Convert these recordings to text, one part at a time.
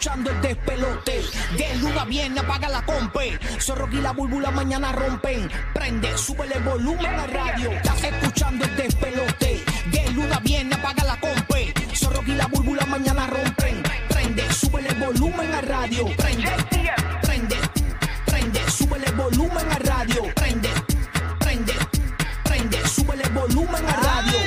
escuchando el despelote. De luna viene, apaga la compe. Zorro y la búlbula mañana rompen. Prende, sube el volumen a radio. Estás escuchando el despelote. De luna viene, apaga la compe. Zorro y la búlbula mañana rompen. Prende, sube el volumen a radio. Prende, prende, prende, sube el volumen a radio. Prende, prende, prende, sube el volumen a radio.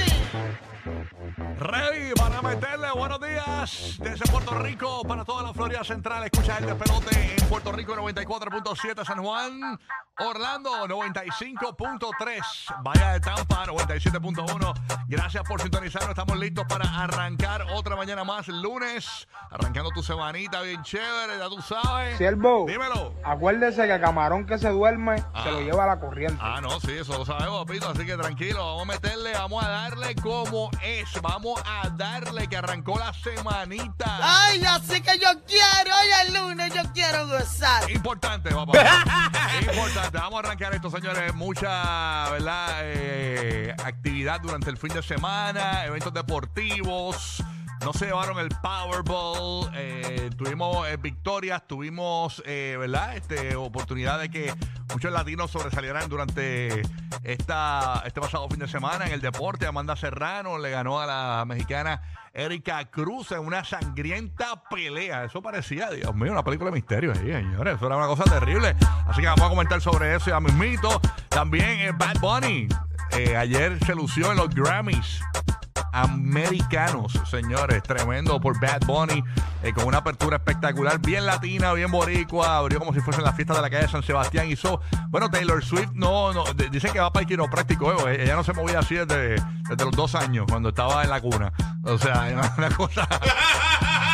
Ready para meterle buenos días desde Puerto Rico para toda la Florida Central. Escucha el despelote en Puerto Rico 94.7 San Juan, Orlando 95.3, Bahía de Tampa 97.1. Gracias por sintonizarnos. Estamos listos para arrancar otra mañana más, lunes, arrancando tu semanita bien chévere, ya tú sabes. Siervo, Dímelo. acuérdese que camarón que se duerme Ah. se lo lleva a la corriente. Ah, no, sí, eso lo sabemos, papito. Así que tranquilo, vamos a meterle, vamos a darle como es. Vamos a darle que arrancó la semanita. Ay, así que yo quiero, hoy es lunes, yo quiero gozar. Importante, papá. Importante. Vamos a arrancar esto, señores. Mucha, ¿verdad? Eh, actividad durante el fin de semana, eventos deportivos. No se llevaron el Powerball. eh, tuvimos eh, victorias, tuvimos, eh, ¿verdad? Este, oportunidad de que muchos latinos sobresalieran durante esta, este pasado fin de semana en el deporte. Amanda Serrano le ganó a la mexicana Erika Cruz en una sangrienta pelea. Eso parecía, Dios mío, una película de misterio ahí, señores. Eso era una cosa terrible. Así que vamos a comentar sobre eso ya mismito. También Bad Bunny. ayer se lució en los Grammys americanos, señores. Tremendo por Bad Bunny, eh, con una apertura espectacular, bien latina, bien boricua. Abrió como si fuesen las fiestas de la calle de San Sebastián. Hizo, bueno, Taylor Swift no, no dicen que va para el quiropráctico. eh, ella no se movía así desde, desde los dos años, cuando estaba en la cuna. O sea, una cosa.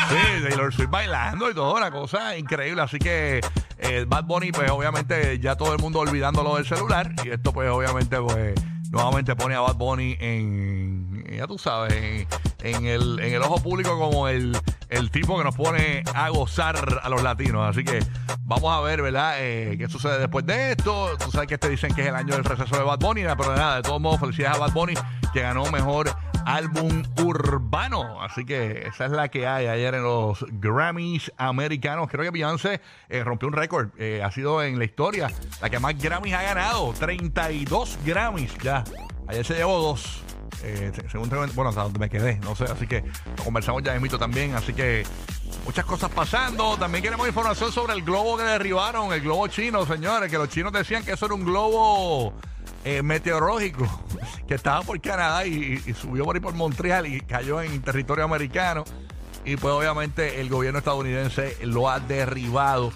Sí, Taylor Swift bailando y todo, una cosa increíble. Así que eh, Bad Bunny, pues obviamente ya todo el mundo olvidándolo del celular. Y esto, pues obviamente, pues nuevamente pone a Bad Bunny en, ya tú sabes, en, el, ojo público como el, el tipo que nos pone a gozar a los latinos. Así que vamos a ver, ¿verdad? Eh, qué sucede después de esto. Tú sabes que te dicen que es el año del receso de Bad Bunny, pero nada, de todos modos, felicidades a Bad Bunny que ganó mejor álbum urbano. Así que esa es la que hay ayer en los Grammys americanos. Creo que Beyoncé eh, rompió un récord. Eh, ha sido en la historia la que más Grammys ha ganado. 32 Grammys ya. Ayer se llevó dos. Eh, se- según tengo- bueno, hasta donde me quedé, no sé, así que lo conversamos ya mismito también, así que muchas cosas pasando. También queremos información sobre el globo que derribaron, el globo chino, señores, que los chinos decían que eso era un globo eh, meteorológico que estaba por Canadá y, y subió por ahí por Montreal y cayó en territorio americano. Y pues obviamente el gobierno estadounidense lo ha derribado.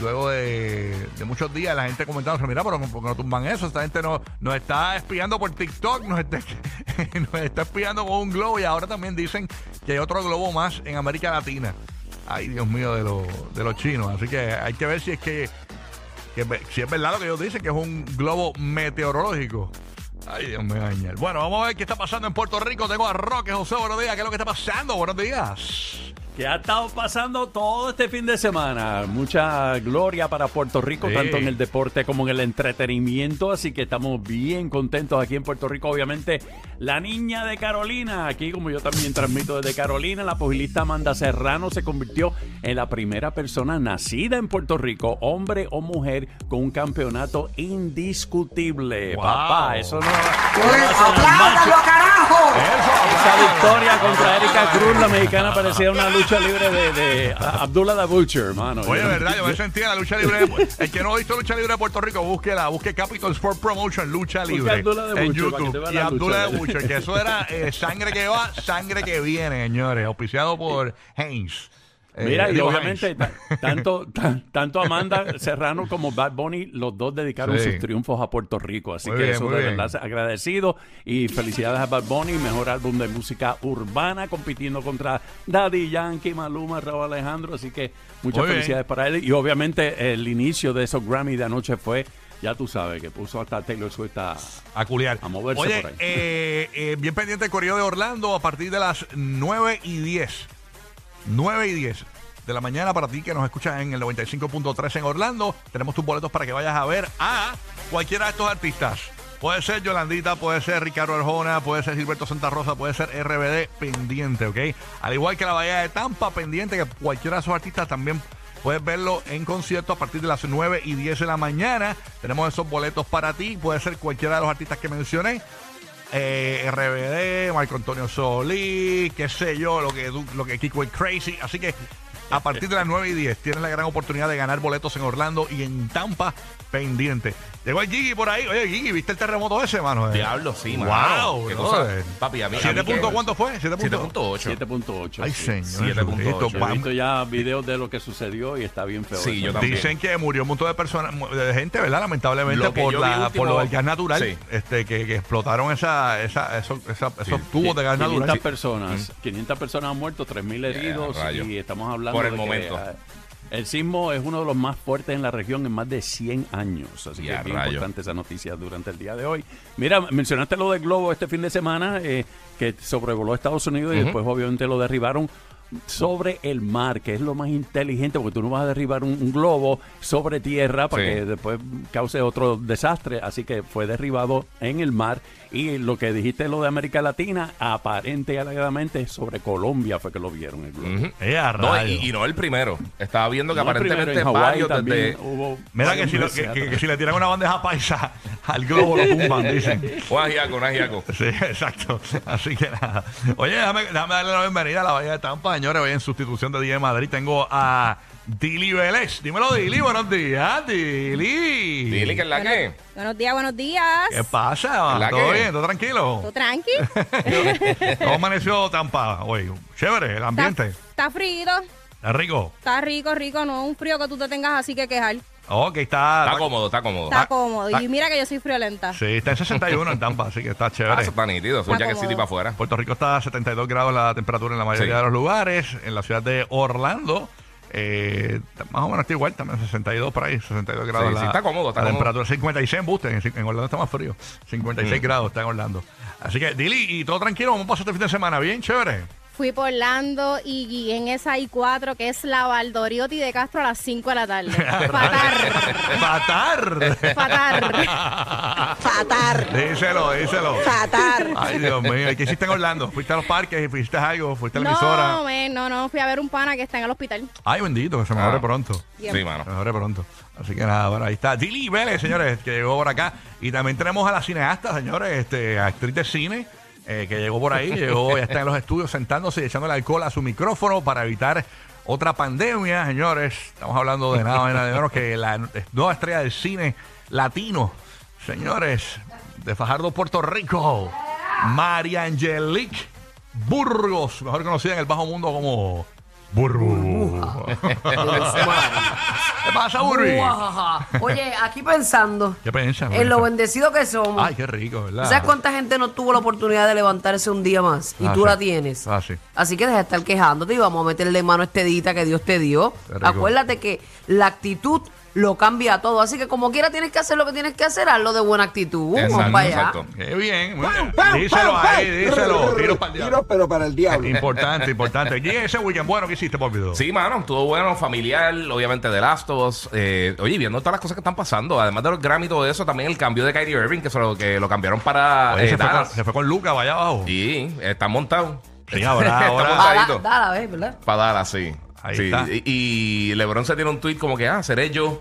Luego de, muchos días la gente comentando, mira, pero ¿por qué no tumban eso? Esta gente no, nos está espiando por TikTok, nos está, nos está espiando con un globo y ahora también dicen que hay otro globo más en América Latina. Ay, Dios mío, de, los de los chinos. Así que hay que ver si es que si es verdad lo que ellos dicen, que es un globo meteorológico. Ay, Dios mío. Bueno, vamos a ver qué está pasando en Puerto Rico. Tengo a Roque José, buenos días. ¿Qué es lo que está pasando? Buenos días. Que ha estado pasando todo este fin de semana. Mucha gloria para Puerto Rico, Sí. tanto en el deporte como en el entretenimiento. Así que estamos bien contentos aquí en Puerto Rico. Obviamente, la niña de Carolina, aquí como yo también transmito desde Carolina, la pugilista Amanda Serrano se convirtió en la primera persona nacida en Puerto Rico, hombre o mujer, con un campeonato indiscutible. Wow. Papá, eso no. ¡Apláudalo, carajo! Esa victoria contra Erika Cruz, la mexicana, parecía una lucha libre de, de Abdullah the Butcher, mano. Oye, Yo- verdad, yo me sentía en la lucha libre. de- el que no ha visto lucha libre de Puerto Rico, búsquela, busque Capital Sport Promotion, lucha libre. En YouTube. Y la Abdullah de Butcher, que eso era eh, sangre que va, sangre que viene, señores. Auspiciado por Haynes. Eh, Mira, y obviamente tanto, ta- tanto Amanda Serrano como Bad Bunny, los dos dedicaron Sí. sus triunfos a Puerto Rico. Así Muy que bien, eso de bien. verdad agradecido. Y felicidades a Bad Bunny, mejor álbum de música urbana, compitiendo contra Daddy Yankee, Maluma, Raúl Alejandro. Así que muchas Muy bien. felicidades para él. Y obviamente el inicio de esos Grammy de anoche fue, ya tú sabes, que puso hasta Taylor Swift a, a culiar. A moverse Oye, por ahí. eh, eh, bien pendiente el correo de Orlando a partir de las 9 y 10. 9 y 10 de la mañana para ti que nos escuchas en el 95.3 en Orlando. Tenemos tus boletos para que vayas a ver a cualquiera de estos artistas. Puede ser Yolandita, puede ser Ricardo Arjona, puede ser Gilberto Santa Rosa, puede ser RBD pendiente, ¿ok? Al igual que la Bahía de Tampa pendiente, que cualquiera de esos artistas también puedes verlo en concierto a partir de las 9 y 10 de la mañana. Tenemos esos boletos para ti, puede ser cualquiera de los artistas que mencioné. Eh, RBD, Marco Antonio Solí, qué sé yo, lo que, lo que Kiko es Crazy. Así que a partir de las 9 y 10 tienes la gran oportunidad de ganar boletos en Orlando y en Tampa pendiente. Llegó el Gigi por ahí. Oye, Gigi, ¿viste el terremoto ese, mano? Diablo, sí, Wow, mano. Qué cosa. Papi, a mí. a ¿Siete mí puntos cuánto fue? ¿Siete puntos? 7.8. 7.8. Ay, sí. señor. 7.8. Jesucristo, Yo he visto ya videos de lo que sucedió y está bien feo. Sí, eso. yo también. Dicen que murió un montón de personas, de gente, ¿verdad? Lamentablemente Lo por, la, último- por lo del gas natural, Sí. este, que, que explotaron esa, esa, esos, esa- esos tubos de gas 500 natural. personas, 500 personas han muerto, 3.000 heridos rayo. y estamos hablando Por el que, momento. el sismo es uno de los más fuertes en la región en más de 100 años, así que es bien importante esa noticia durante el día de hoy. Mira, mencionaste lo del globo este fin de semana eh, que sobrevoló Estados Unidos y después obviamente lo derribaron sobre el mar, que es lo más inteligente porque tú no vas a derribar un, un globo sobre tierra para Sí. que después cause otro desastre, así que fue derribado en el mar y lo que dijiste lo de América Latina, aparente y alegadamente sobre Colombia fue que lo vieron el globo. Eh, No, y, y no el primero. Estaba viendo que No, aparentemente varios también desde. hubo Mira que si, lo- que si le tiran una bandeja paisa al globo lo tumban, dicen. Un ajiaco, un ajiaco. Sí, exacto. Así que nada. Oye, déjame, déjame darle la bienvenida a la Bahía de Tampa, señores. Hoy en sustitución de Día de Madrid tengo a Dili Vélez. Dímelo, Dili. Buenos días, Dili. Dile que es la que. Buenos días, buenos días. ¿Qué pasa? ¿Verdad ¿Todo que? bien? ¿Todo tranquilo? ¿Todo tranqui? ¿Cómo amaneció Tampa hoy? Chévere, el ambiente. Está, está frío, ¿Está rico? está rico, rico, no es un frío que tú te tengas así que quejar. Ok, está... Está cómodo, está cómodo. Está Ah, cómodo. ah. Y mira que yo soy friolenta. Sí, está en 61 en Tampa, así que está Ah, chévere. eso está nítido. Está ya que City para afuera. Puerto Rico está a 72 grados la temperatura en la mayoría Sí. de los lugares. En la ciudad de Orlando, eh, más o menos está igual, también 62 por ahí, 62 grados Sí, la, sí, está cómodo, está la cómodo. temperatura. 56 en Buste, en, en Orlando está más frío. 56 Mm. grados está en Orlando. Así que, Dili, y todo tranquilo, vamos a pasar este fin de semana, bien chévere. Fui por Orlando y guié en esa I4 que es la Valdoriotti de Castro a las 5 de la tarde. Fatar. ¡Fatar! Fatar. Fatar. díselo, díselo. Fatar. Ay, Dios mío, ¿y ¿qué hiciste en Orlando? ¿Fuiste a los parques? ¿Fuiste a algo? ¿Fuiste a la No, emisora? men, no, no. Fui a ver un pana que está en el hospital. Ay, bendito, que se mejore Ah. pronto. Bien. Sí, mano. Se mejore pronto. Así que nada, bueno, ahí está. Dili Vélez, señores, que llegó por acá. Y también tenemos a la cineasta, señores, este, actriz de cine, eh, que llegó por ahí, llegó, ya está en los estudios sentándose y echándole alcohol a su micrófono para evitar otra pandemia, señores. Estamos hablando de nada, nada de menos que la nueva estrella del cine latino, señores, de Fajardo, Puerto Rico, María Angelique Burgos, mejor conocida en el bajo mundo como Burbu. ¿Qué pasa? Guajaja. Oye, aquí pensando ¿Qué piensas? en lo bendecido que somos. Ay, qué rico, ¿verdad? ¿Sabes cuánta gente no tuvo la oportunidad de levantarse un día más? Y Ah, tú sí. la tienes. Ah, sí. Así que deja de estar quejándote y vamos a meterle mano a este dita que Dios te dio. Qué rico. Acuérdate que la actitud lo cambia todo. Así que como quiera tienes que hacer lo que tienes que hacer, hazlo de buena actitud. Exacto, Vamos para allá. exacto. Qué bien. muy bien. díselo ahí, díselo. Tiro para el diablo. Tiro, pero para el diablo. Importante, importante. ¿Y ese weekend bueno que hiciste, por video? Sí, mano, estuvo bueno, familiar, obviamente de Last of Us. Eh, oye, viendo todas las cosas que están pasando, además de los Grammy y todo eso, también el cambio de Kyrie Irving, que, se lo, que lo cambiaron para Oye, eh, se, fue con, Dallas. se fue con Luca para allá abajo. Sí, está montado. Sí, ahora, dala, ¿ves? ¿verdad? Para Dallas, sí. Ahí Sí, está. Y, y LeBron se tiene un tweet como que, ah, seré yo.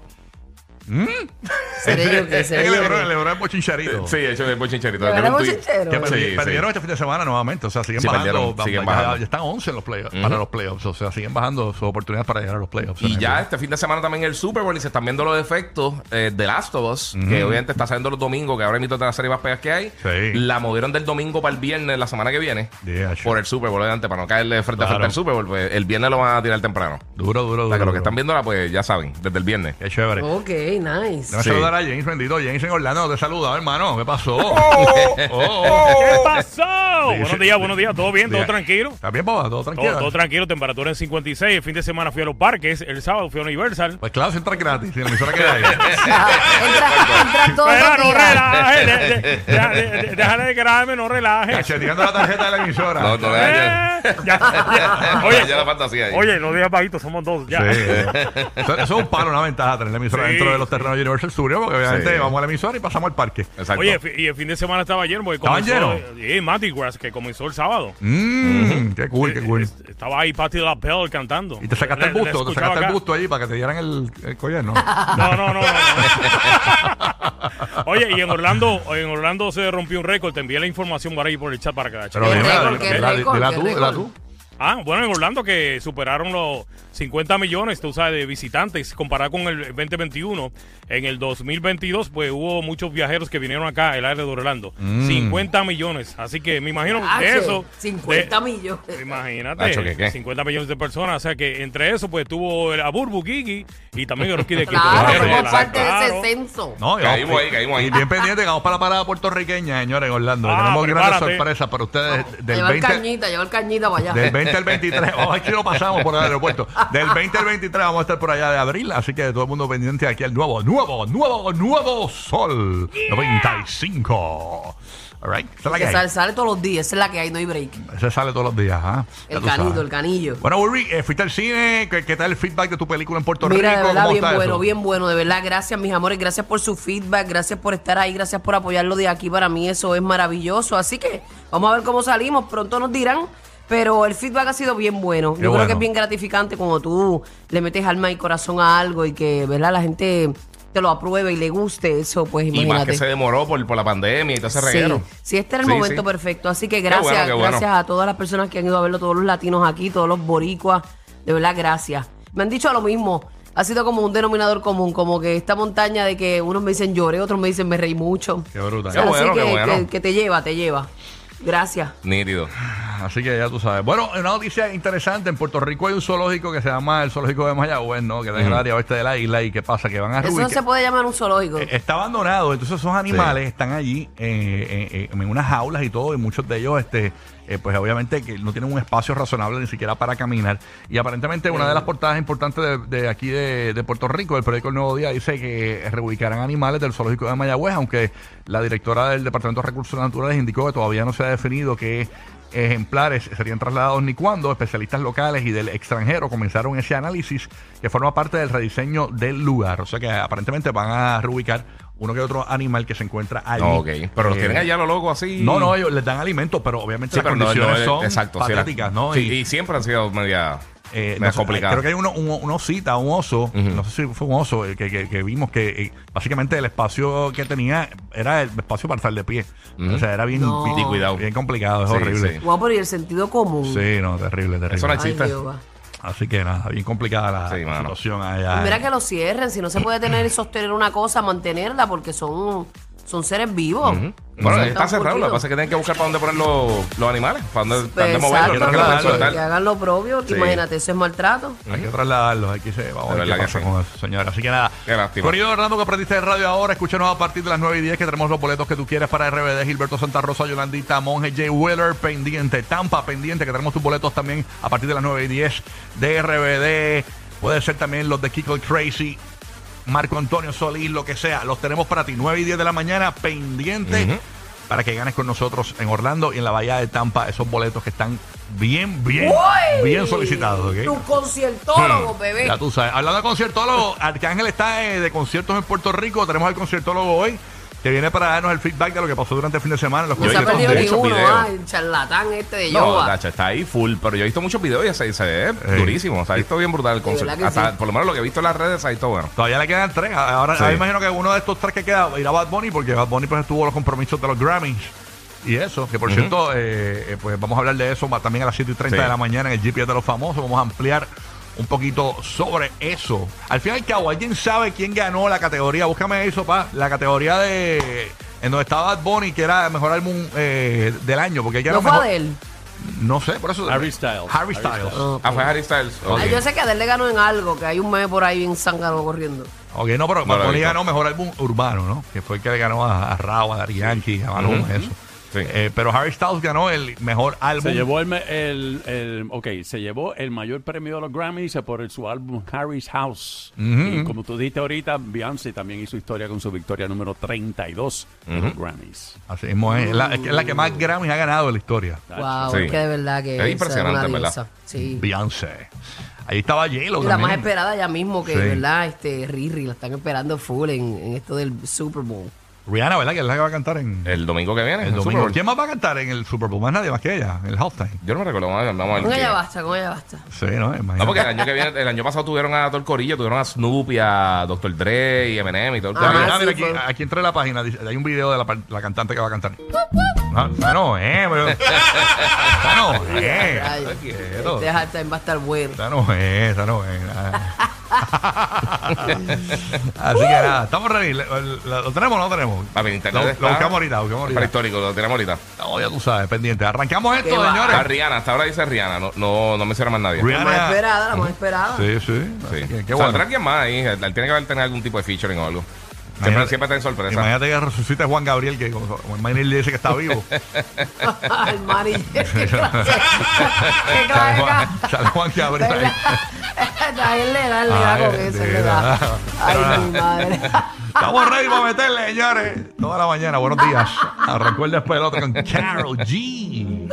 Seré yo que Es que seré yo Lebron, que- Lebron es bochincharito. Sí, hecho de bochincherito. ¿De Tiene un verdad, tweet. bochinchero? Que Sí, perdi- sí. perdieron este fin de semana nuevamente, o sea, siguen Sí, bajando, perdieron, va- siguen ya- bajando. ya están 11 en los playoffs, para los playoffs, o sea, siguen bajando sus oportunidades para llegar a los playoffs. Y ya este fin de semana también el Super Bowl y se están viendo los efectos eh, de Last of Us, que obviamente está saliendo los domingos, que ahora mismo de las series más pegas que hay. Sí. La movieron del domingo para el viernes la semana que viene. Yeah, sure. Por el Super Bowl, obviamente, para no caerle frente a Claro. frente al Super Bowl. pues, el viernes lo van a tirar temprano. Duro, duro, O duro. sea, que los que duro. están viéndola, pues ya saben, desde el viernes. Qué chévere. Ok, nice. Déjame Sí. saludar a James, bendito. James en Orlando te saluda, hermano. ¿Qué pasó? ¿Qué Oh. pasó? Dice- buenos días, buenos días. ¿Todo bien? ¿Todo tranquilo? ¿Está bien, papá? ¿Todo tranquilo? Todo, todo tranquilo, temperatura en 56. El fin de semana fui a los parques. El sábado fui a Universal. Pues claro, si entra gratis. Si la emisora queda ahí. entra, entra no relaje. de- de- deja- de- de- Déjale de grave, no relaje. Cacheteando la tarjeta de la emisora. No, no, Eh, ya, ya. Oye, la fantasía ahí. oye, no digas bajito, somos dos. Ya. Sí. eso, eso es un palo, una ventaja tener la emisora Sí. dentro de los los terrenos de Universal Studios, porque obviamente Sí. vamos a la emisora y pasamos al parque. Exacto. Oye, fi- y el fin de semana estaba lleno porque ¿Estaban comenzó... Mardi Gras, que comenzó el sábado. Mmm, qué cool, qué cool. Eh, eh, Estaba ahí Patti LaBelle cantando. Y te sacaste Le- el le busto, te escuchaba sacaste el acá. busto allí para que te dieran el, el collar, ¿no? No, no, no, no, no. Oye, y en Orlando, en Orlando se rompió un récord. Te envié la información por ahí por el chat para que la Pero ¿Qué cheques. dime, récord, qué dila- récord, dila qué tú, dila récord? tú. Ah, bueno, en Orlando que superaron los 50 millones, tú sabes, de visitantes comparado con el 2021. En el 2022, pues hubo muchos viajeros que vinieron acá al área de Orlando. Mm. 50 millones. Así que me imagino de che, eso. 50 de- millones. Imagínate, Nacho, ¿qué, qué? 50 millones de personas. O sea que entre eso, pues tuvo el- a Burbu Gigi y también el Rocky de Quito. Claro, Claro, somos claro, parte de claro. ese censo. No, Caímos ahí, caímos ahí. Y bien pendiente, que vamos para la parada puertorriqueña, señores, en Orlando. Ah, Tenemos grandes sorpresas para ustedes del Llevar 20, cañita, llevar cañita para allá. del 20 al 23. Vamos a ver si lo pasamos por el aeropuerto. Del 20 al 23 vamos a estar por allá de abril, así que todo el mundo pendiente aquí al nuevo, nuevo, nuevo, nuevo Sol 95. All right, esa es la que sale, sale todos los días, esa es la que hay, no hay break. Ese sale todos los días, ¿ah? El sabes. el canillo. Bueno, Burby, eh, fuiste al cine. ¿Qué, qué tal el feedback de tu película en Puerto Mira, de Rico? verdad, ¿Cómo bien está bueno, eso? bien bueno, de verdad. Gracias, mis amores, gracias por su feedback, gracias por estar ahí, gracias por apoyarlo de aquí. Para mí eso es maravilloso. Así que vamos a ver cómo salimos, pronto nos dirán. Pero el feedback ha sido bien bueno. Qué Yo bueno. creo que es bien gratificante cuando tú le metes alma y corazón a algo y que, ¿verdad? La gente te lo apruebe y le guste eso, pues Y más imagínate. que se demoró por, por la pandemia y todo ese Sí, reguero. sí, este era el Sí, momento sí. perfecto. Así que gracias, bueno, qué bueno. gracias a todas las personas que han ido a verlo, todos los latinos aquí, todos los boricuas. De verdad, gracias. Me han dicho lo mismo. Ha sido como un denominador común, como que esta montaña de que unos me dicen lloré, otros me dicen me reí mucho. Qué brutal. O sea, Qué bueno, así qué que, bueno. que- que te lleva, te lleva. Gracias. Nítido. Así que ya tú sabes. Bueno, una noticia interesante. En Puerto Rico hay un zoológico que se llama el Zoológico de Mayagüez, ¿no? Que está en el área oeste de la isla. ¿Y qué pasa? Que van a Eso no se puede llamar un zoológico. Eh, Está abandonado, entonces esos animales están allí eh, eh, eh, en unas jaulas y todo, y muchos de ellos, este, eh, pues obviamente que no tienen un espacio razonable ni siquiera para caminar. Y aparentemente una de las portadas importantes de, de aquí de, de Puerto Rico, el periódico El Nuevo Día, dice que reubicarán animales del zoológico de Mayagüez, aunque la directora del Departamento de Recursos Naturales indicó que todavía no se ha definido qué ejemplares serían trasladados ni cuándo. Especialistas locales y del extranjero comenzaron ese análisis que forma parte del rediseño del lugar. O sea que aparentemente van a reubicar uno que otro animal que se encuentra allí. Ok. Pero los Eh, tienen allá lo loco así. No, no, ellos les dan alimento, pero obviamente Sí, las pero condiciones no, son exacto, sí, ¿no? sí, Y- y siempre han sido media, eh, no sé, complicadas. Creo que hay uno, un, un osita, un oso, no sé si fue un oso, eh, que, que- que vimos que eh, básicamente el espacio que tenía era el espacio para estar de pie. O sea, era bien, No. bien, Y cuidado. bien complicado, es Sí, horrible. sí. Guau, pero y el sentido común. Sí, no, terrible, terrible. Eso no existe. Así que nada, bien complicada la Sí, situación allá. Y Mira que lo cierren, si no se puede tener y sostener una cosa, mantenerla, porque son, son seres vivos. Ujú. Bueno, Están está cerrado. Lo que pasa es que tienen que buscar para dónde poner los, los animales. Para dónde, para dónde Pues, moverlos. para que hagan lo propio, que Sí. imagínate, eso es maltrato. Hay que trasladarlos, hay que se, vamos a ver qué pasa sí. con eso, señora. Así que nada. Qué lástima. Corrido Hernando, que aprendiste de radio ahora, escúchanos a partir de las 9 y 10 que tenemos los boletos que tú quieres para RBD, Gilberto Santa Rosa, Yolandita, Monge, Jay Wheeler, pendiente, Tampa, pendiente, que tenemos tus boletos también a partir de las 9 y 10 de RBD. Puede ser también los de Kiko Crazy, Marco Antonio Solís, lo que sea. Los tenemos para ti, 9 y 10 de la mañana, pendiente. Para que ganes con nosotros en Orlando y en la Bahía de Tampa esos boletos que están bien, bien, ¡Uy! bien solicitados. ¿ok? Tu conciertólogo, Hmm. bebé. Ya tú sabes. Hablando de conciertólogo, Arcángel está eh, de conciertos en Puerto Rico. Tenemos al conciertólogo hoy que viene para darnos el feedback de lo que pasó durante el fin de semana. los No se ha Yo he visto perdido ni uno, ah, el charlatán este de No, Yoba. Nacho, está ahí full, pero yo he visto muchos videos y se, se ve Sí. durísimo. Se ha visto bien brutal el concierto. verdad que Hasta, sí. Por lo menos lo que he visto en las redes se ha visto bueno. Todavía le quedan tres. Ahora Sí. ahora imagino que uno de estos tres que queda irá Bad Bunny porque Bad Bunny pues estuvo los compromisos de los Grammys. Y eso, que por cierto, eh, eh, pues vamos a hablar de eso ma- también a las 7 y 30 Sí. de la mañana en el GPS de los famosos. Vamos a ampliar un poquito sobre eso. Al fin y al cabo, ¿alguien sabe quién ganó la categoría? Búscame eso, pa. La categoría de. En donde estaba Bad Bunny, que era el mejor álbum eh, del año. Porque ganó No fue mejor- Adele. No sé, por eso. Harry Styles. Harry Harry Styles. Ah, fue Harry Styles. Ay, yo sé que Adele le ganó en algo, que hay un meme por ahí bien zángano corriendo. Ok, no, pero Bad Bunny ganó mejor álbum urbano, ¿no? Que fue el que le ganó a, a Rao, a Dari Yankee, a Maluma, eso. Sí. Eh, pero Harry Styles ganó el mejor álbum. Se llevó el, el, el- ok, se llevó el mayor premio de los Grammys por su álbum Harry's House. Y como tú dijiste ahorita, Beyoncé también hizo historia con su victoria número 32 de los Grammys. Así mismo es. Es la, es que es la que más Grammy ha ganado en la historia. Wow, Sí. es que de verdad que Es impresionante, verdad. Sí. Beyoncé. Ahí estaba J-Lo la más esperada ya mismo que, Sí. ¿verdad? Este, Riri, la están esperando full en, en esto del Super Bowl. Rihanna, ¿verdad? Que es la que va a cantar en El domingo que viene. el domingo. Bowl. ¿Quién más va a cantar en el Super Bowl? Más nadie más que ella, en el halftime. Yo no me recuerdo. Vamos a ver. Vamos a Con ella basta, con ella basta. Sí, ¿no? Imagínate. No, porque el año que viene, el año pasado tuvieron a todo el corillo, tuvieron a Snoop y a Dr. Dre y Eminem y todo el Ah, Ah, corillo. mira, sí, mira, aquí, aquí entra la página. dice- hay un video de la, cantante que va a cantar. No, esa no es, pero. No. Este halftime va a estar bueno. Esa no es, esa no es. Así que nada, estamos ready. ¿Lo, lo- lo tenemos o no lo tenemos? Papi, internet Lo, está- lo buscamos ahorita, lo buscamos Para ahorita. histórico, lo tenemos ahorita. No, ya tú sabes, pendiente. Arrancamos esto, Qué va. Señores. Rihanna, hasta ahora dice Rihanna, no, no, no menciona más nadie. Rihanna- La más esperada, la más esperada. Sí, sí. Sí. que, qué Saldrá bueno. alguien más ahí. Él tiene que haber tenido algún tipo de featuring o algo. Siempre, siempre está en sorpresa. Imagínate que resucite Juan Gabriel, que como como el Manny le dice que está vivo. Manny. Qué sale, Juan, sale Juan Gabriel. ahí. A él le da, le da Ay, con eso, le da. Ay, mi madre. Estamos ready para meterle, señores. Toda la mañana, buenos días. Arrancó el despelote con Carol G.